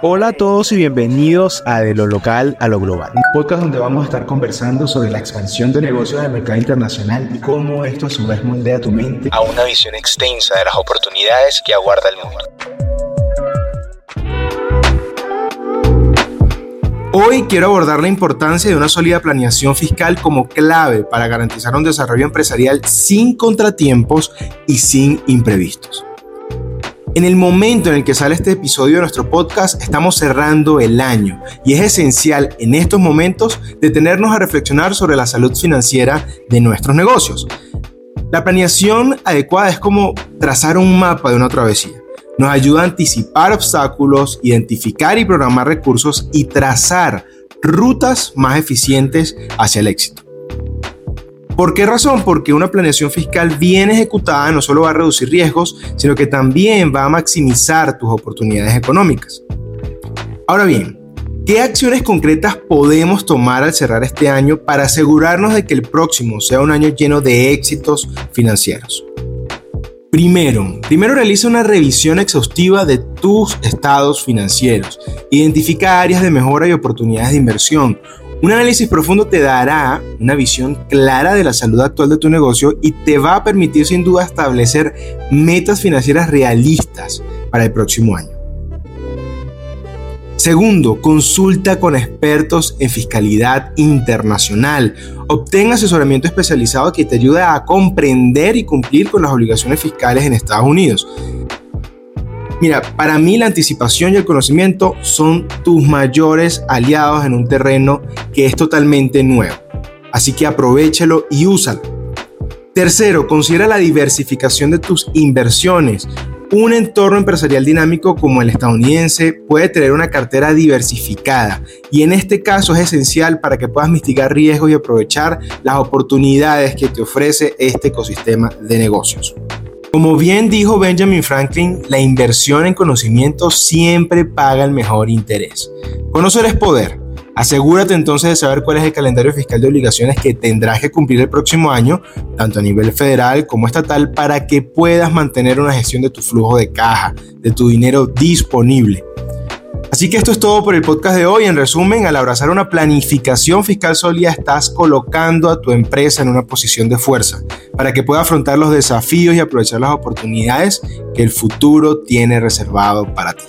Hola a todos y bienvenidos a De lo local a lo global, un podcast donde vamos a estar conversando sobre la expansión de negocios del mercado internacional y cómo esto a su vez moldea tu mente a una visión extensa de las oportunidades que aguarda el mundo. Hoy quiero abordar la importancia de una sólida planeación fiscal como clave para garantizar un desarrollo empresarial sin contratiempos y sin imprevistos. En el momento en el que sale este episodio de nuestro podcast, estamos cerrando el año y es esencial en estos momentos detenernos a reflexionar sobre la salud financiera de nuestros negocios. La planeación adecuada es como trazar un mapa de una travesía. Nos ayuda a anticipar obstáculos, identificar y programar recursos y trazar rutas más eficientes hacia el éxito. ¿Por qué razón? Porque una planeación fiscal bien ejecutada no solo va a reducir riesgos, sino que también va a maximizar tus oportunidades económicas. Ahora bien, ¿qué acciones concretas podemos tomar al cerrar este año para asegurarnos de que el próximo sea un año lleno de éxitos financieros? Primero, primero realiza una revisión exhaustiva de tus estados financieros. Identifica áreas de mejora y oportunidades de inversión. Un análisis profundo te dará una visión clara de la salud actual de tu negocio y te va a permitir sin duda establecer metas financieras realistas para el próximo año. Segundo, consulta con expertos en fiscalidad internacional. Obtén asesoramiento especializado que te ayude a comprender y cumplir con las obligaciones fiscales en Estados Unidos. Mira, para mí la anticipación y el conocimiento son tus mayores aliados en un terreno que es totalmente nuevo. Así que aprovechalo y úsalo. Tercero, considera la diversificación de tus inversiones. Un entorno empresarial dinámico como el estadounidense puede tener una cartera diversificada y en este caso es esencial para que puedas mitigar riesgos y aprovechar las oportunidades que te ofrece este ecosistema de negocios. Como bien dijo Benjamin Franklin, la inversión en conocimiento siempre paga el mejor interés. Conocer es poder. Asegúrate entonces de saber cuál es el calendario fiscal de obligaciones que tendrás que cumplir el próximo año, tanto a nivel federal como estatal, para que puedas mantener una gestión de tu flujo de caja, de tu dinero disponible. Así que esto es todo por el podcast de hoy. En resumen, al abrazar una planificación fiscal sólida, estás colocando a tu empresa en una posición de fuerza para que pueda afrontar los desafíos y aprovechar las oportunidades que el futuro tiene reservado para ti.